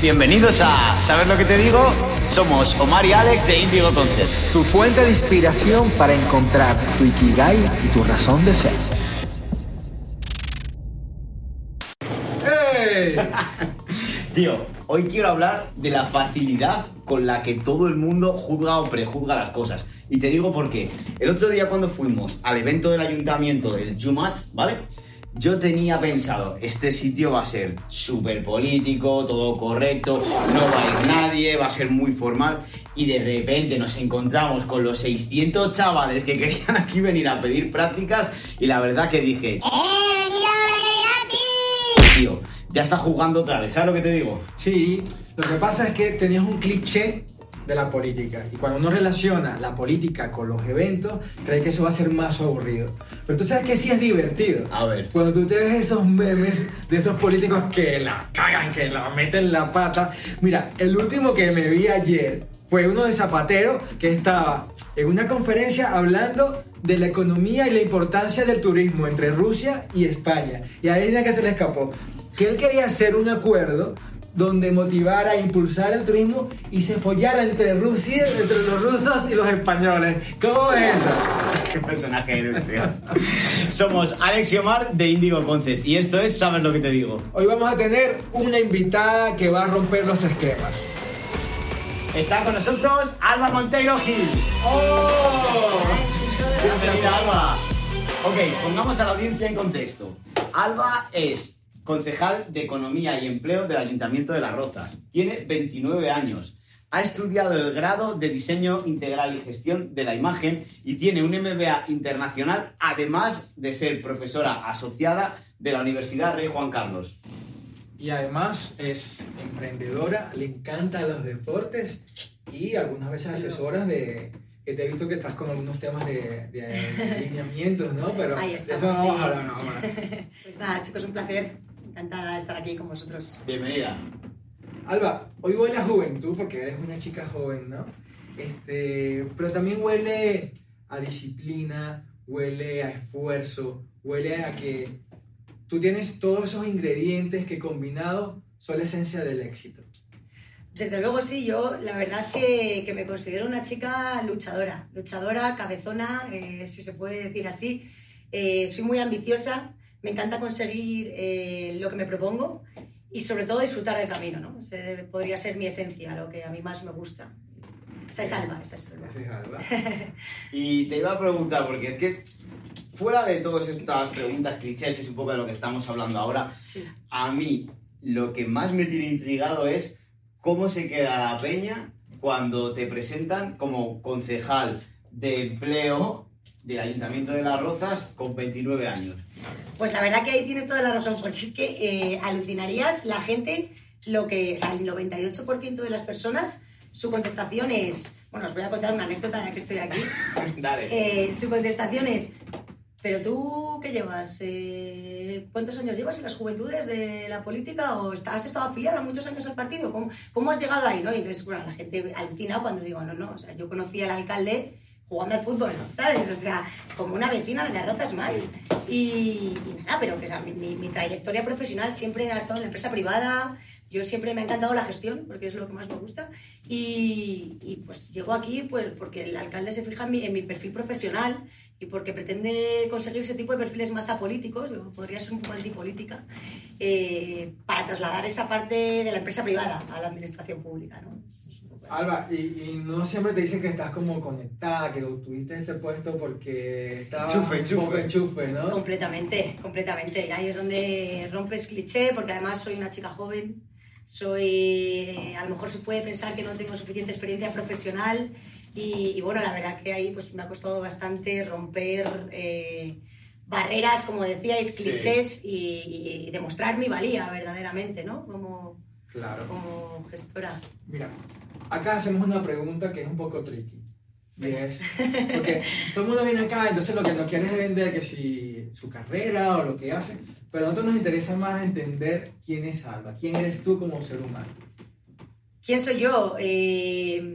Bienvenidos a ¿Sabes lo que te digo? Somos Omar y Alex de Indigo Concept. Tu fuente de inspiración para encontrar tu Ikigai y tu razón de ser. Tío, hoy quiero hablar de la facilidad con la que todo el mundo juzga o prejuzga las cosas. Y te digo por qué. El otro día cuando fuimos al evento del ayuntamiento del Jumatch, ¿vale? Yo tenía pensado, este sitio va a ser súper político, todo correcto, no va a ir nadie, va a ser muy formal. Y de repente nos encontramos con los 600 chavales que querían aquí venir a pedir prácticas. Y la verdad que dije, tío, ya está jugando otra vez, ¿sabes lo que te digo? Sí, lo que pasa es que tenías un cliché de la política. Y cuando uno relaciona la política con los eventos, cree que eso va a ser más aburrido. Pero tú sabes que sí es divertido. A ver. Cuando tú te ves esos memes de esos políticos que la cagan, que la meten la pata. Mira, el último que me vi ayer fue uno de Zapatero que estaba en una conferencia hablando de la economía y la importancia del turismo entre Rusia y España. Y ahí es que se le escapó. Que él quería hacer un acuerdo donde motivara, impulsar el turismo y se follara entre Rusia, entre los rusos y los españoles. ¿Cómo es eso? Qué personaje eres, tío. Somos Alex y Omar de Indigo Concept y esto es ¿Sabes lo que te digo? Hoy vamos a tener una invitada que va a romper los esquemas. Está con nosotros Alba Monteiro Gil. ¡Oh! Bienvenida, Alba. Ok, pongamos a la audiencia en contexto. Alba es concejal de Economía y Empleo del Ayuntamiento de Las Rozas. Tiene 29 años. Ha estudiado el grado de Diseño Integral y Gestión de la Imagen y tiene un MBA internacional, además de ser profesora asociada de la Universidad Rey Juan Carlos. Y además es emprendedora, le encantan los deportes y algunas veces asesoras de... Que te he visto que estás con algunos temas de, de alineamientos, ¿no? Pero Ahí de estamos, eso no vamos sí. a hablar ahora. Pues nada, chicos, un placer. Encantada de estar aquí con vosotros. Bienvenida. Alba, hoy huele a juventud porque eres una chica joven, ¿no? Este, pero también huele a disciplina, huele a esfuerzo, huele a que tú tienes todos esos ingredientes que combinados son la esencia del éxito. Desde luego sí, yo la verdad que, que me considero una chica luchadora, luchadora, cabezona, eh, si se puede decir así. Eh, soy muy ambiciosa, me encanta conseguir eh, lo que me propongo y sobre todo disfrutar del camino, ¿no? Ese podría ser mi esencia, lo que a mí más me gusta. Esa es Alba, esa es Alba. Y te iba a preguntar, porque es que fuera de todas estas preguntas clichés, que es un poco de lo que estamos hablando ahora, Sí. a mí lo que más me tiene intrigado es cómo se queda la peña cuando te presentan como concejal de empleo del Ayuntamiento de Las Rozas con 29 años. Pues la verdad que ahí tienes toda la razón, porque es que eh, alucinarías la gente, lo que el 98% de las personas, su contestación es, bueno, os voy a contar una anécdota ya que estoy aquí, Dale. Eh, su contestación es, pero tú, ¿qué llevas? Eh, ¿Cuántos años llevas en las juventudes de la política? ¿O está- has estado afiliada muchos años al partido? ¿Cómo, cómo has llegado ahí? ¿no? Y entonces, bueno, la gente alucina cuando digo, no, no, o sea, yo conocí al alcalde jugando al fútbol, ¿sabes? O sea, como una vecina de las rozas más. Y, y nada, pero que, o sea, mi, mi- trayectoria profesional siempre ha estado en la empresa privada. Yo siempre me ha encantado la gestión, porque es lo que más me gusta. Y, y, pues llego aquí pues, porque el alcalde se fija en mi, en mi perfil profesional y porque pretende conseguir ese tipo de perfiles más apolíticos, yo podría ser un poco antipolítica, eh, para trasladar esa parte de la empresa privada a la administración pública. ¿no? Es- es Alba, y, y no siempre te dicen que estás como conectada, que tuviste ese puesto porque estabas Enchufe, un poco enchufe. ¿no? Completamente, completamente. Y ahí es donde rompes cliché, porque además soy una chica joven, soy, a lo mejor se puede pensar que no tengo suficiente experiencia profesional y, y bueno, la verdad que ahí pues me ha costado bastante romper eh, barreras, como decíais, Sí. clichés y, y demostrar mi valía verdaderamente, ¿no? Como, Claro. como gestora. Mira, acá hacemos una pregunta que es un poco tricky. Y es, porque todo el mundo viene acá, entonces lo que nos quiere es vender que si su carrera o lo que hace, pero a nosotros nos interesa más entender quién es Alba, quién eres tú como ser humano. ¿Quién soy yo? Eh,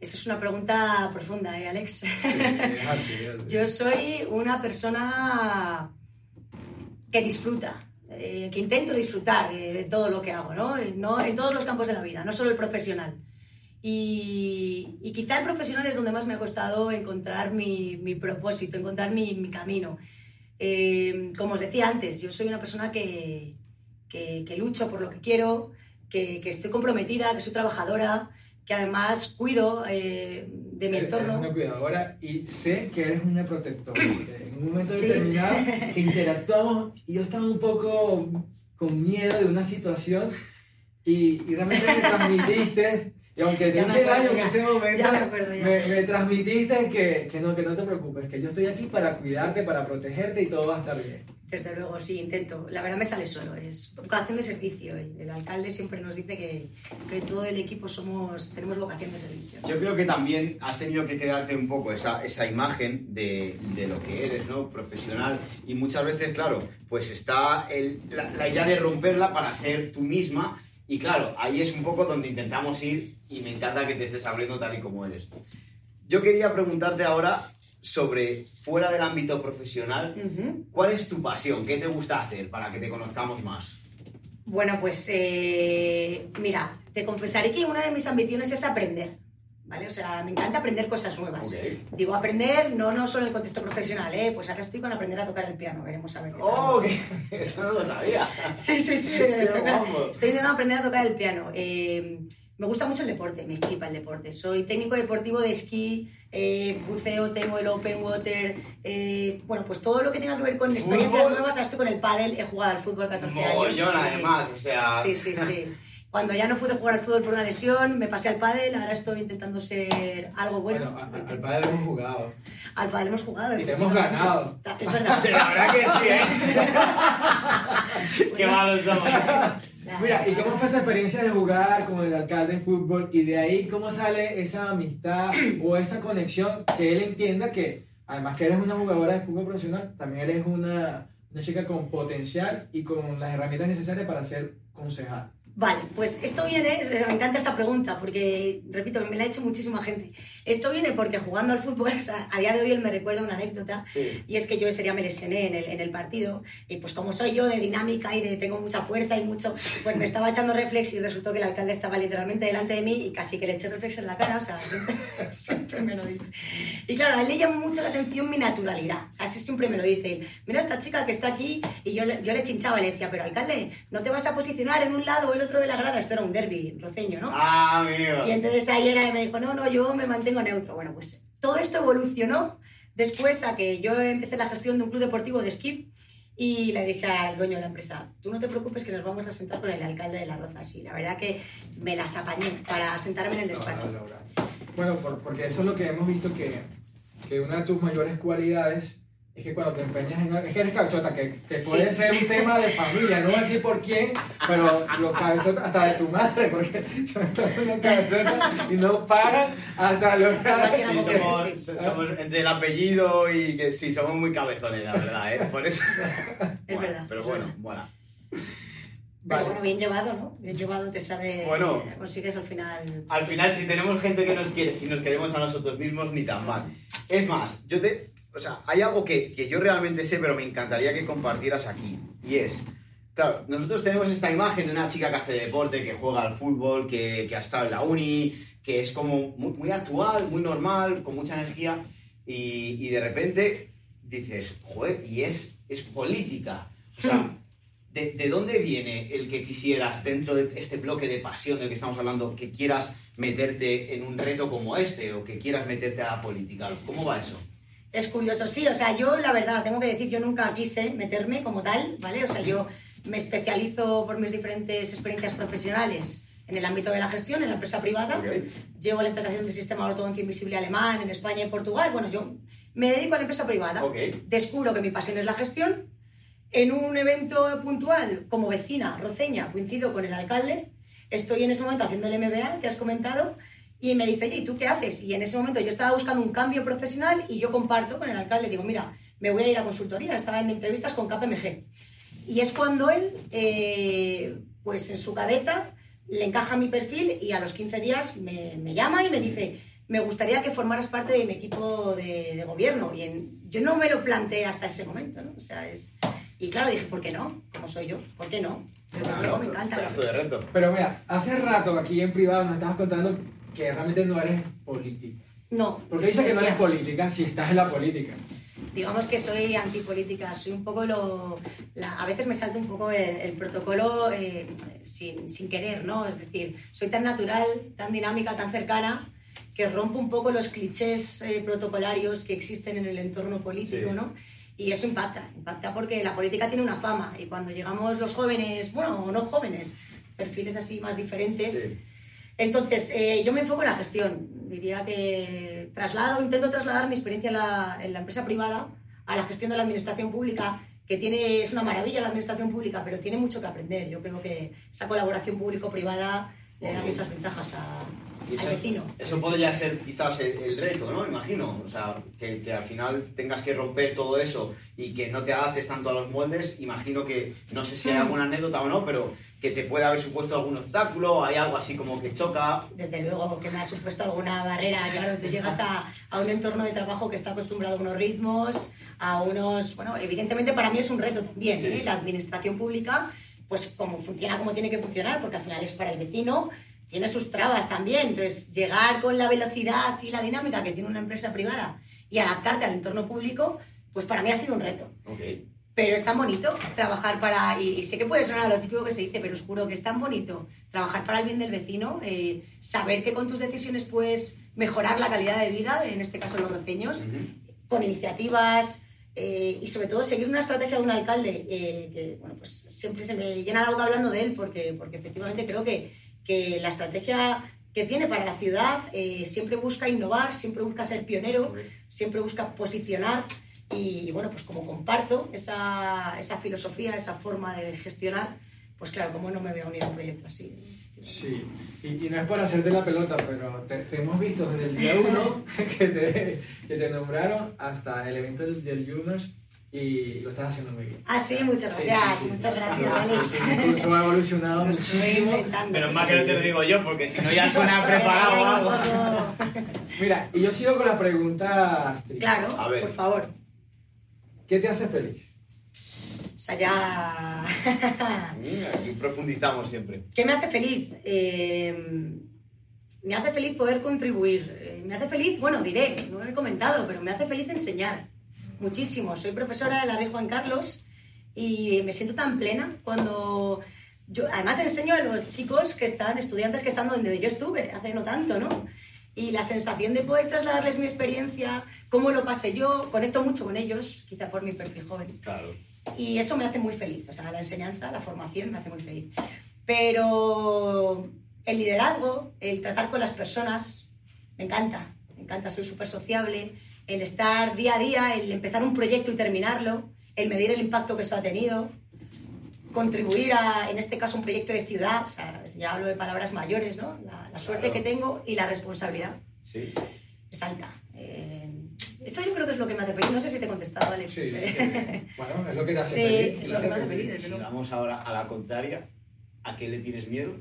eso es una pregunta profunda, ¿eh, Alex? Sí, así, así. Yo soy una persona que disfruta. Eh, que intento disfrutar de, de todo lo que hago, ¿no? Eh, ¿no? En todos los campos de la vida, no solo el profesional. Y, y quizá el profesional es donde más me ha costado encontrar mi, mi propósito, encontrar mi, mi camino. Eh, como os decía antes, yo soy una persona que, que, que lucho por lo que quiero, que, que, estoy comprometida, que soy trabajadora, que además cuido eh, de mi entorno. Eres una cuidadora y sé que eres una protectora. Un momento sí. determinado interactuamos y yo estaba un poco con miedo de una situación y, y realmente me transmitiste y aunque te hice daño en ese momento, ya me, acuerdo, ya. me, me, transmitiste que, que, no, que no te preocupes, que yo estoy aquí para cuidarte, para protegerte y todo va a estar bien. Desde luego, sí, intento. La verdad me sale solo, es vocación de servicio. El, el alcalde siempre nos dice que, que, todo el equipo somos, tenemos vocación de servicio. Yo creo que también has tenido que crearte un poco esa, esa imagen de, de lo que eres, ¿no? Profesional. Y muchas veces, claro, pues está el, la, la idea de romperla para ser tú misma y claro, ahí es un poco donde intentamos ir y me encanta que te estés abriendo tal y como eres. Yo quería preguntarte ahora sobre, fuera del ámbito profesional, uh -huh. ¿cuál es tu pasión? ¿Qué te gusta hacer para que te conozcamos más? Bueno, pues eh, mira, te confesaré que una de mis ambiciones es aprender. ¿Vale? O sea, me encanta aprender cosas nuevas. Okay. Digo, aprender no, no solo en el contexto profesional, ¿eh? Pues ahora estoy con aprender a tocar el piano, veremos a ver. Qué ¡Oh! Eso no lo sabía. sí, sí, sí. estoy, intentando aprender a tocar el piano. Eh, me gusta mucho el deporte, me flipa el deporte. Soy técnico deportivo de esquí, eh, buceo, tengo el open water, eh, bueno, pues todo lo que tenga que ver con experiencias nuevas. Ahora estoy con el pádel, he jugado al fútbol 14 Mogollón, años. Además, o sea... Sí, sí, sí. Cuando ya no pude jugar al fútbol por una lesión, me pasé al pádel, ahora estoy intentando ser algo bueno. Bueno, al, al pádel hemos jugado. Al pádel hemos jugado. Y te hemos ganado. Es verdad. Sí, la verdad que sí, ¿eh? Qué malos somos. Mira, ¿y cómo fue esa experiencia de jugar con el alcalde de fútbol? Y de ahí, ¿cómo sale esa amistad o esa conexión que él entienda que, además que eres una jugadora de fútbol profesional, también eres una, una chica con potencial y con las herramientas necesarias para ser concejal? Vale, pues esto viene, me encanta esa pregunta, porque, repito, me la ha hecho muchísima gente. Esto viene porque jugando al fútbol, o sea, a día de hoy él me recuerda una anécdota, sí. y es que yo ese día me lesioné en el, en el partido, y pues como soy yo de dinámica y de tengo mucha fuerza y mucho, pues me estaba echando reflex y resultó que el alcalde estaba literalmente delante de mí y casi que le eché reflex en la cara, o sea, siempre, siempre me lo dice. Y claro, a él le llama mucho la atención mi naturalidad, o sea, así siempre me lo dice. Mira esta chica que está aquí, y yo, yo le chinchaba y le decía, pero alcalde, no te vas a posicionar en un lado o el otro de la grada, esto era un derby roceño, ¿no? Ah, amigo. Y entonces ahí era y me dijo, no, no, yo me mantengo neutro. Bueno, pues todo esto evolucionó después a que yo empecé la gestión de un club deportivo de esquí y le dije al dueño de la empresa, tú no te preocupes que nos vamos a sentar con el alcalde de La Roza. Y la verdad que me las apañé para sentarme en el despacho. No, no, no, bueno, por, porque eso es lo que hemos visto que, que una de tus mayores cualidades es que cuando te empeñas en es que eres cabezota, que, que sí. puede ser un tema de familia, no decir por quién, pero los cabezotas, hasta de tu madre, porque son cabezotas y no paran hasta lograr. Sí, somos, sí. somos entre el apellido y que sí, somos muy cabezones, la verdad, ¿eh? Por eso. Es bueno, verdad. Pero es bueno, bueno. Pero vale. bueno, bien llevado, ¿no? Bien llevado te sabe. Bueno, consigues al final. Al final, si tenemos gente que nos quiere y nos queremos a nosotros mismos, ni tan mal. Es más, yo te. O sea, hay algo que, que yo realmente sé, pero me encantaría que compartieras aquí. Y es. Claro, nosotros tenemos esta imagen de una chica que hace deporte, que juega al fútbol, que, que ha estado en la uni, que es como muy, muy actual, muy normal, con mucha energía. Y, y, de repente dices, joder, y es, es política. O sea. ¿De, ¿De, dónde viene el que quisieras, dentro de este bloque de pasión del que estamos hablando, que quieras meterte en un reto como este o que quieras meterte a la política? ¿Cómo va eso? Es curioso, sí, o sea, yo la verdad, tengo que decir, yo nunca quise meterme como tal, ¿vale? O sea, yo me especializo por mis diferentes experiencias profesionales en el ámbito de la gestión, en la empresa privada. Okay. Llevo la implantación del sistema de ortodoncia invisible alemán en España y Portugal. Bueno, yo me dedico a la empresa privada. Okay. Descubro que mi pasión es la gestión en un evento puntual, como vecina roceña, coincido con el alcalde, estoy en ese momento haciendo el MBA que has comentado, y me dice, ¿y tú qué haces? Y en ese momento yo estaba buscando un cambio profesional y yo comparto con el alcalde, digo, mira, me voy a ir a consultoría, estaba en entrevistas con KPMG. Y es cuando él, eh, pues en su cabeza, le encaja mi perfil y a los 15 días me, me llama y me dice, me gustaría que formaras parte de mi equipo de, de gobierno. Y en, yo no me lo planteé hasta ese momento, ¿no? O sea, es, Y claro, dije, ¿por qué no? Como soy yo, ¿por qué no? Desde Claro, luego me encanta. De reto. Pero mira, hace rato aquí en privado nos estabas contando que realmente no eres política. No. Porque dices que no eres política si estás en la política. digamos que soy antipolítica, soy un poco lo... la- a veces me salto un poco el, el protocolo eh, sin, sin querer, ¿no? Es decir, soy tan natural, tan dinámica, tan cercana, que rompo un poco los clichés eh, protocolarios que existen en el entorno político, Sí. ¿no? Y eso impacta, impacta porque la política tiene una fama y cuando llegamos los jóvenes, bueno, no jóvenes, perfiles así más diferentes, Sí. entonces, eh, yo me enfoco en la gestión. Diría que traslado, intento trasladar mi experiencia en la, en la empresa privada a la gestión de la administración pública, que tiene, es una maravilla la administración pública, pero tiene mucho que aprender. Yo creo que esa colaboración público-privada le da muchas ventajas a- Y al vecino. eso podría ser quizás el, el reto, ¿no? Imagino. O sea, que, que al final tengas que romper todo eso y que no te adaptes tanto a los moldes. Imagino que, no sé si Mm. hay alguna anécdota o no, pero que te puede haber supuesto algún obstáculo, hay algo así como que choca. Desde luego que me ha supuesto alguna barrera. Claro, tú llegas a, a un entorno de trabajo que está acostumbrado a unos ritmos, a unos... Bueno, evidentemente para mí es un reto también, Sí. ¿eh? La administración pública, pues como funciona como tiene que funcionar, porque al final es para el vecino, tiene sus trabas también. Entonces, llegar con la velocidad y la dinámica que tiene una empresa privada y adaptarte al entorno público, pues para mí ha sido un reto. Pero es tan bonito trabajar para, y, y sé que puede sonar a lo típico que se dice, pero os juro que es tan bonito trabajar para el bien del vecino, eh, saber que con tus decisiones puedes mejorar la calidad de vida, en este caso los roceños, con iniciativas eh, y sobre todo seguir una estrategia de un alcalde, eh, que bueno, pues siempre se me llena la boca hablando de él, porque, porque efectivamente creo que, que la estrategia que tiene para la ciudad eh, siempre busca innovar, siempre busca ser pionero, siempre busca posicionar y bueno, pues como comparto esa, esa filosofía, esa forma de gestionar, pues claro, ¿cómo no me voy a unir a un proyecto así? Sí, y, y no es por hacerte la pelota, pero te, te hemos visto desde el día uno que te, que te nombraron hasta el evento del, del Juniors y lo estás haciendo muy bien. Ah, sí, muchas Sí, gracias, sí, sí. muchas gracias, Alex. Incluso ha evolucionado muchísimo. Pero más que no te lo digo yo, porque si no ya suena preparado o algo. Mira, y yo sigo con las preguntas. Tri. Claro, A ver. por favor. ¿Qué te hace feliz? O sea, ya... Aquí profundizamos siempre. ¿Qué me hace feliz? Eh, me hace feliz poder contribuir. Eh, me hace feliz, bueno, diré, no he comentado, pero me hace feliz enseñar muchísimo. Soy profesora de la Rey Juan Carlos y me siento tan plena cuando... Yo, además enseño a los chicos que están, estudiantes que están donde yo estuve, hace no tanto, ¿no? Y la sensación de poder trasladarles mi experiencia, cómo lo pasé yo, conecto mucho con ellos, quizá por mi perfil joven. Claro. Y eso me hace muy feliz, o sea, la enseñanza, la formación me hace muy feliz. Pero el liderazgo, el tratar con las personas, me encanta, me encanta, soy súper sociable, el estar día a día, el empezar un proyecto y terminarlo, el medir el impacto que eso ha tenido, contribuir a, en este caso, un proyecto de ciudad, o sea, ya hablo de palabras mayores, ¿no? La, la suerte Claro. que tengo y la responsabilidad Sí. Es alta. Eh, eso yo creo que es lo que me hace feliz. No sé si te he contestado, Alex. Sí, sí. Bueno, es lo que te hace Sí, feliz. es lo que me hace feliz, desde Si luego. vamos ahora a la contraria, ¿a qué le tienes miedo?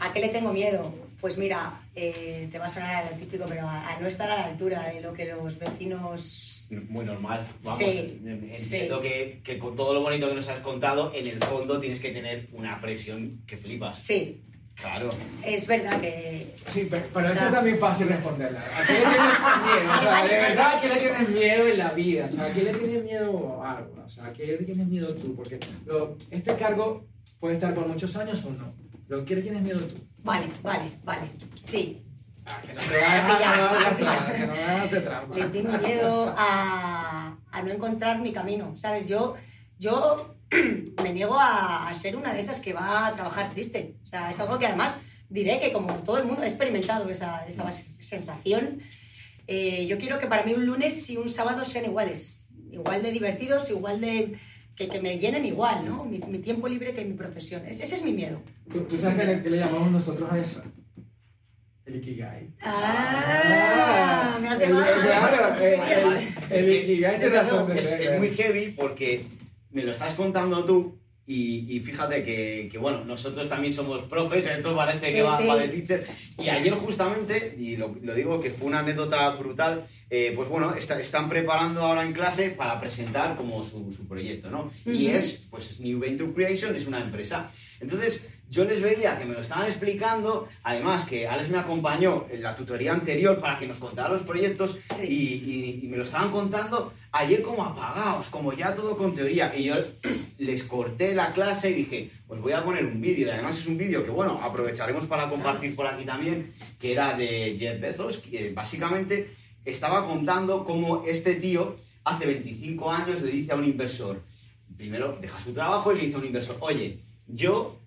¿A qué le tengo miedo? Pues mira, eh, te va a sonar a lo típico, pero a, a no estar a la altura de lo que los vecinos... Muy normal. Vamos, Sí, entiendo que, que con todo lo bonito que nos has contado, en el fondo tienes que tener una presión que flipas. Sí, Claro. es verdad que... Sí, pero, pero eso es también fácil responderla. ¿A qué le tienes miedo? O sea, de verdad, ¿a qué le tienes miedo en la vida? O sea, ¿a qué le tienes miedo a algo? O sea, ¿a qué le tienes miedo tú? Porque lo- este cargo puede estar por muchos años o no. ¿Pero qué le tienes miedo tú? Vale, vale, vale. Sí, Ah, que no te vayas a Pilla, dar pilla. trampa, que no me hagas de trampa. le tengo miedo a, a no encontrar mi camino, ¿sabes? Yo, yo me niego a, a ser una de esas que va a trabajar triste. O sea, es algo que además diré que como todo el mundo he experimentado esa, esa sensación. Eh, yo quiero que para mí un lunes y un sábado sean iguales, igual de divertidos, igual de... Que, que me llenen igual, ¿no? Mi, mi tiempo libre que mi profesión. Ese, ese es mi miedo. ¿Tú, tú sabes qué le, qué le llamamos nosotros a eso? El Ikigai. ¡Ah! Me has el, claro, el, Además, el, el Ikigai tiene razón de es, es muy heavy porque me lo estás contando tú Y, y fíjate que, que, bueno, nosotros también somos profes, esto parece que va, sí. va de teacher. Y ayer justamente, y lo, lo digo que fue una anécdota brutal, eh, pues bueno, está- están preparando ahora en clase para presentar como su, su proyecto, ¿no? Y es, pues New Venture Creation es una empresa. Entonces, yo les veía que me lo estaban explicando, además que Alex me acompañó en la tutoría anterior para que nos contara los proyectos Sí. y, y- y me lo estaban contando ayer como apagados, como ya todo con teoría. Y yo les corté la clase y dije, os voy a poner un vídeo. Y además es un vídeo que, bueno, aprovecharemos para compartir por aquí también, que era de Jeff Bezos, que eh, básicamente estaba contando cómo este tío hace 25 años le dice a un inversor, primero deja su trabajo y le dice a un inversor, oye, yo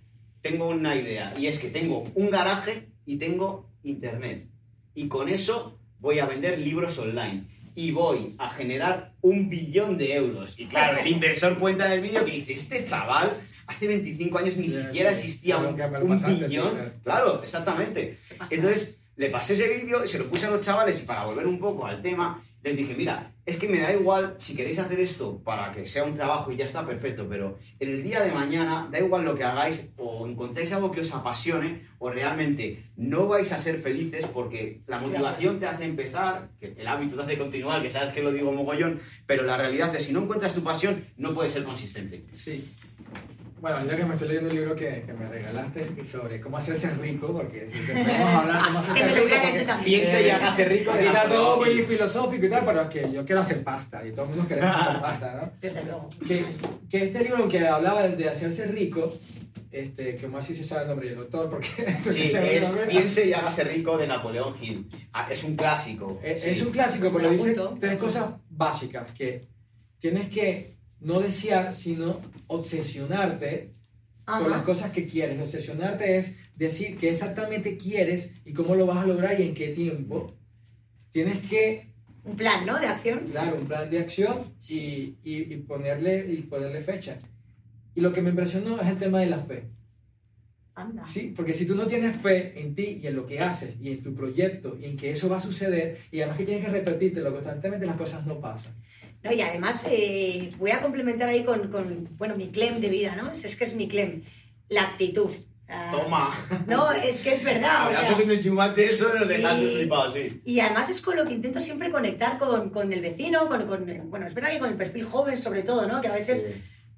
tengo una idea y es que tengo un garaje y tengo internet. Y con eso voy a vender libros online y voy a generar un billón de euros. Y claro, el inversor cuenta en el vídeo que dice, este chaval hace 25 años ni Sí, siquiera sí. existía un, sí, billón. claro. Claro, exactamente. Entonces, le pasé ese vídeo, se lo puse a los chavales y para volver un poco al tema, les dije, mira, es que me da igual si queréis hacer esto para que sea un trabajo y ya está perfecto, pero en el día de mañana da igual lo que hagáis o encontráis algo que os apasione o realmente no vais a ser felices porque la motivación te hace empezar, que el hábito te hace continuar, que sabes que lo digo mogollón, pero la realidad es si no encuentras tu pasión no puedes ser consistente. Sí. Bueno, yo que me estoy leyendo un libro que, que me regalaste sobre cómo hacerse rico, porque si te podemos hablar cómo hacerse Se me lo rico, voy a leer porque-. Piense y hágase rico Napoleón todo muy filosófico y tal, pero es que yo quiero hacer pasta y todo el mundo queremos hacer pasta, ¿no? Desde luego. Que, que este libro, aunque hablaba de hacerse rico, este, que más si se sabe el nombre del autor, porque Sí, es Piense y hágase rico de Napoleón Hill. Ah, Es un clásico. Es, Sí. es un clásico, pero lo dice tres cosas básicas, que tienes que no desear, sino obsesionarte con las cosas que quieres. Obsesionarte es decir qué exactamente quieres y cómo lo vas a lograr y en qué tiempo. Tienes que Un plan, ¿no? De acción. Claro, un plan de acción y, y- y ponerle, y ponerle fecha. Y lo que me impresionó es el tema de la fe. Anda. ¿sí? Porque si tú no tienes fe en ti y en lo que haces y en tu proyecto y en que eso va a suceder y además que tienes que repetírtelo constantemente, las cosas no pasan. No, y además eh, voy a complementar ahí con, con, bueno, mi clem de vida, ¿no? Es, es que es mi clem. La actitud. Ah, Toma. No, es que es verdad. o sea, Haces un chumate eso sí. flipados, sí. Y además es con lo que intento siempre conectar con, con el vecino, con, con- bueno, es verdad que con el perfil joven sobre todo, ¿no? Que a veces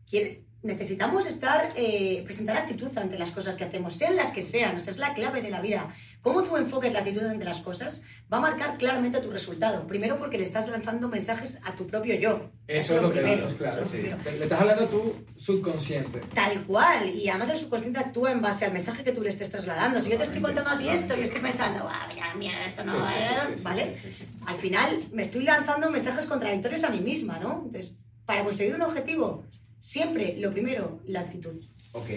quiere- necesitamos estar, eh, presentar actitud ante las cosas que hacemos, sean las que sean, o sea, es la clave de la vida. Cómo tú enfoques la actitud ante las cosas va a marcar claramente tu resultado. Primero porque le estás lanzando mensajes a tu propio yo. Eso es lo que primero, dices, claro. es sí. primero. Le, estás hablando a tu subconsciente. Tal cual, y además el subconsciente actúa en base al mensaje que tú le estés trasladando. Si yo te estoy contando a ti esto y estoy pensando, "Guau, ya, mira, esto no Sí, va sí, ¿vale? Al final me estoy lanzando mensajes contradictorios a mí misma, ¿no? Entonces, para conseguir un objetivo, siempre lo primero, la actitud. Ok.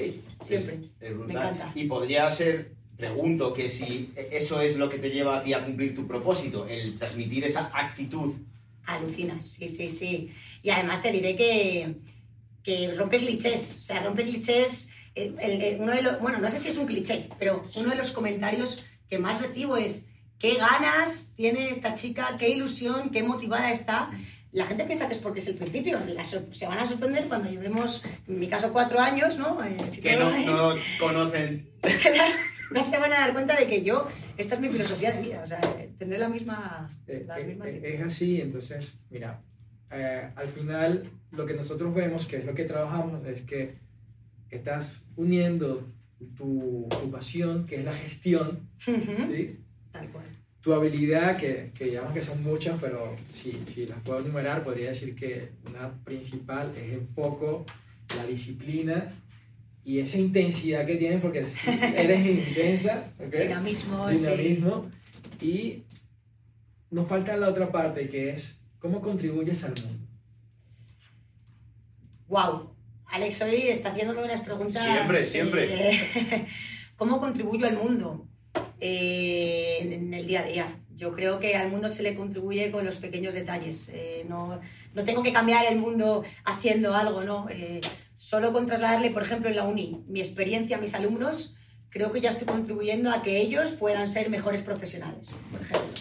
Siempre. Es- es brutal. Me encanta. Y podría ser, pregunto, que si eso es lo que te lleva a ti a cumplir tu propósito, el transmitir esa actitud. Alucinas, sí, sí, sí. Y además te diré que, que rompe clichés, o sea, rompe clichés. eh, el- el- uno de los, bueno, no sé si es un cliché, pero uno de los comentarios que más recibo es qué ganas tiene esta chica, qué ilusión, qué motivada está. La gente piensa que es porque es el principio, se van a sorprender cuando llevemos, en mi caso, cuatro años, ¿no? Eh, si Que no, no conocen. no se van a dar cuenta de que yo, esta es mi filosofía de vida, o sea, tendré la misma, Eh, la eh, misma eh, es así, entonces, mira, eh, al final lo que nosotros vemos, que es lo que trabajamos, es que estás uniendo tu, tu pasión, que es la gestión, Ujú, ¿sí? Tal cual. Tu habilidad, que, que digamos que son muchas, pero si, si las puedo enumerar, podría decir que una principal es el foco, la disciplina y esa intensidad que tienes, porque eres intensa, ¿ok? Dinamismo, sí. dinamismo y nos falta la otra parte que es cómo contribuyes al mundo. Wow. Alex hoy está haciéndome unas preguntas. Siempre, siempre. eh, ¿Cómo contribuyo al mundo? Eh, en, el día a día. Yo creo que al mundo se le contribuye con los pequeños detalles. Eh, no, no tengo que cambiar el mundo haciendo algo, ¿no? Eh, solo con trasladarle, por ejemplo, en la uni, mi experiencia a mis alumnos, creo que ya estoy contribuyendo a que ellos puedan ser mejores profesionales, por ejemplo.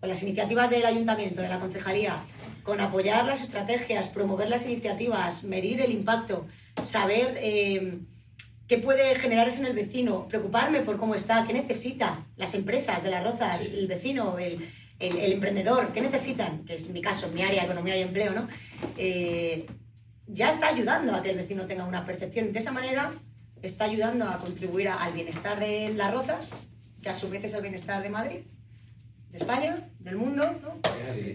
Con las iniciativas del ayuntamiento, de la concejalía, con apoyar las estrategias, promover las iniciativas, medir el impacto, saber eh, qué puede generar eso en el vecino, preocuparme por cómo está, qué necesita las empresas de las rozas, Sí. el vecino, el, el- el emprendedor, qué necesitan, que es mi caso, mi área, economía y empleo, ¿no? Eh, ya está ayudando a que el vecino tenga una percepción. De esa manera está ayudando a contribuir a- al bienestar de las rozas, que a su vez es el bienestar de Madrid, de España, del mundo, ¿no?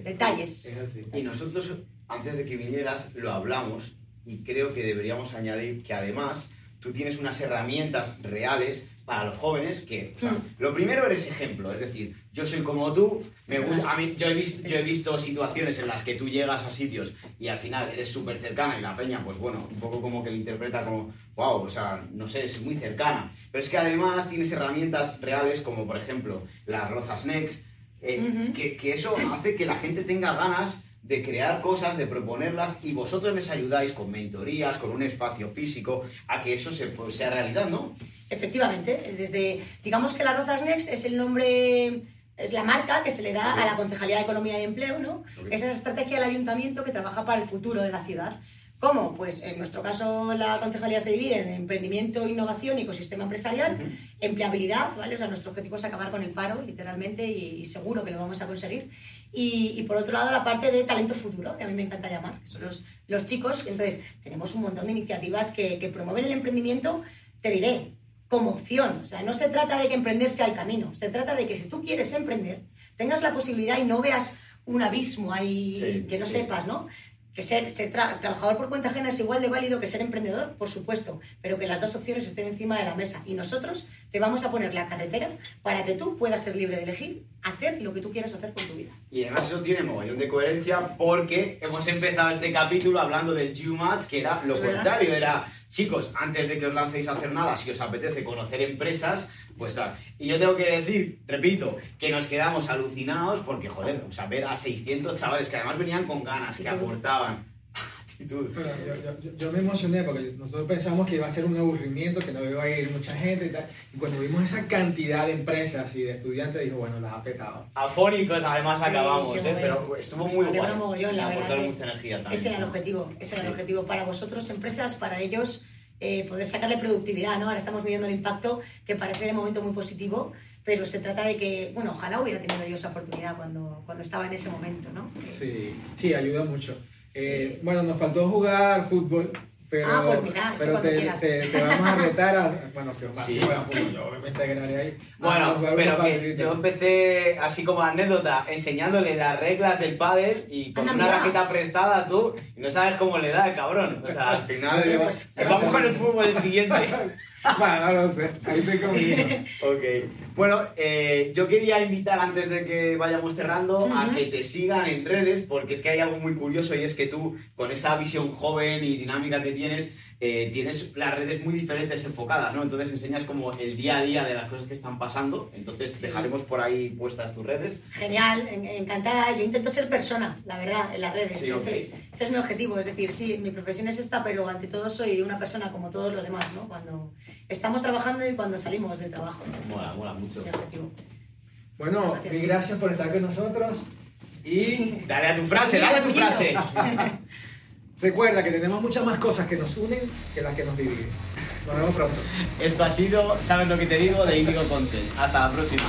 Detalles. Y nosotros, antes de que vinieras, lo hablamos y creo que deberíamos añadir que además tú tienes unas herramientas reales para los jóvenes que, o sea, Mm. lo primero eres ejemplo, es decir, yo soy como tú, me gusta, a mí, yo, he visto, yo he visto situaciones en las que tú llegas a sitios y al final eres súper cercana y la peña, pues bueno, un poco como que lo interpreta como, wow, o sea, no sé, es muy cercana. Pero es que además tienes herramientas reales como por ejemplo las Rozas Next, eh, que eso hace que la gente tenga ganas de crear cosas, de proponerlas y vosotros les ayudáis con mentorías, con un espacio físico, a que eso se, pues, sea realidad, ¿no? Efectivamente, desde, digamos que la Rozas Next es el nombre, es la marca que se le da a la Concejalía de Economía y Empleo, ¿no? Ok. Esa es la estrategia del ayuntamiento que trabaja para el futuro de la ciudad. ¿Cómo? Pues en nuestro caso la concejalía se divide en emprendimiento, innovación ecosistema empresarial, empleabilidad, ¿vale? O sea, nuestro objetivo es acabar con el paro, literalmente, y seguro que lo vamos a conseguir. Y, y por otro lado, la parte de talento futuro, que a mí me encanta llamar, que son los, los chicos. Entonces, tenemos un montón de iniciativas que, que promueven el emprendimiento, te diré, como opción. O sea, no se trata de que emprender sea el camino, se trata de que si tú quieres emprender, tengas la posibilidad y no veas un abismo ahí Sí, que no sí. sepas, ¿no? Que ser, ser tra- trabajador por cuenta ajena es igual de válido que ser emprendedor, por supuesto, pero que las dos opciones estén encima de la mesa. Y nosotros te vamos a poner la carretera para que tú puedas ser libre de elegir, hacer lo que tú quieras hacer con tu vida. Y además eso tiene mogollón de coherencia porque hemos empezado este capítulo hablando del G-Match, que era lo contrario, era, chicos, antes de que os lancéis a hacer nada, si os apetece conocer empresas, pues tal. Y yo tengo que decir, repito, que nos quedamos alucinados porque, joder, o sea, ver a 600 chavales que además venían con ganas, que aportaban actitud. Bueno, yo, yo- yo- me emocioné porque nosotros pensamos que iba a ser un aburrimiento, que no iba a ir mucha gente y tal. Y cuando vimos esa cantidad de empresas y de estudiantes, dijo, bueno, la ha petado. Afónicos además Sí, acabamos, ¿eh? bueno. pero estuvo muy verdad aportaron mucha energía también. Ese era el objetivo, ese era el objetivo para vosotros, empresas, para ellos, eh, poder sacarle productividad, ¿no? Ahora estamos midiendo el impacto que parece de momento muy positivo, pero se trata de que, bueno, ojalá hubiera tenido yo esa oportunidad cuando, cuando estaba en ese momento, ¿no? Sí, sí, ayuda mucho. Sí. Eh, bueno, nos faltó jugar fútbol, pero, Ah, pues mira, eso pero te, quieras. te- te vamos a retar a... Bueno, que Sí. juega fútbol, yo obviamente ganaré ahí. Bueno, jugar pero que yo empecé así como anécdota enseñándole las reglas del pádel y con Anda, una mira. raqueta prestada tú y no sabes cómo le da el cabrón. O sea, al final pues, vamos con el fútbol el siguiente. Bueno, no lo sé, ahí estoy conmigo. ok. Bueno, eh, yo quería invitar antes de que vayamos cerrando a que te sigan en redes porque es que hay algo muy curioso y es que tú con esa visión joven y dinámica que tienes eh, tienes las redes muy diferentes enfocadas, ¿no? Entonces enseñas como el día a día de las cosas que están pasando. Entonces Sí. dejaremos por ahí puestas tus redes. Genial, en- encantada. Yo intento ser persona, la verdad, en las redes. Sí, ese, ok. es, ese es mi objetivo. Es decir, sí, mi profesión es esta, pero ante todo soy una persona como todos los demás, ¿no? Cuando estamos trabajando y cuando salimos del trabajo. Mola, mola mucho. Es mi objetivo. Bueno, gracias, mil chicos. gracias por estar con nosotros y Dale a tu frase, dale a tu frase. recuerda que tenemos muchas más cosas que nos unen que las que nos dividen. Nos vemos pronto. Esto ha sido, ¿sabes lo que te digo? De Indigo Content. Hasta la próxima.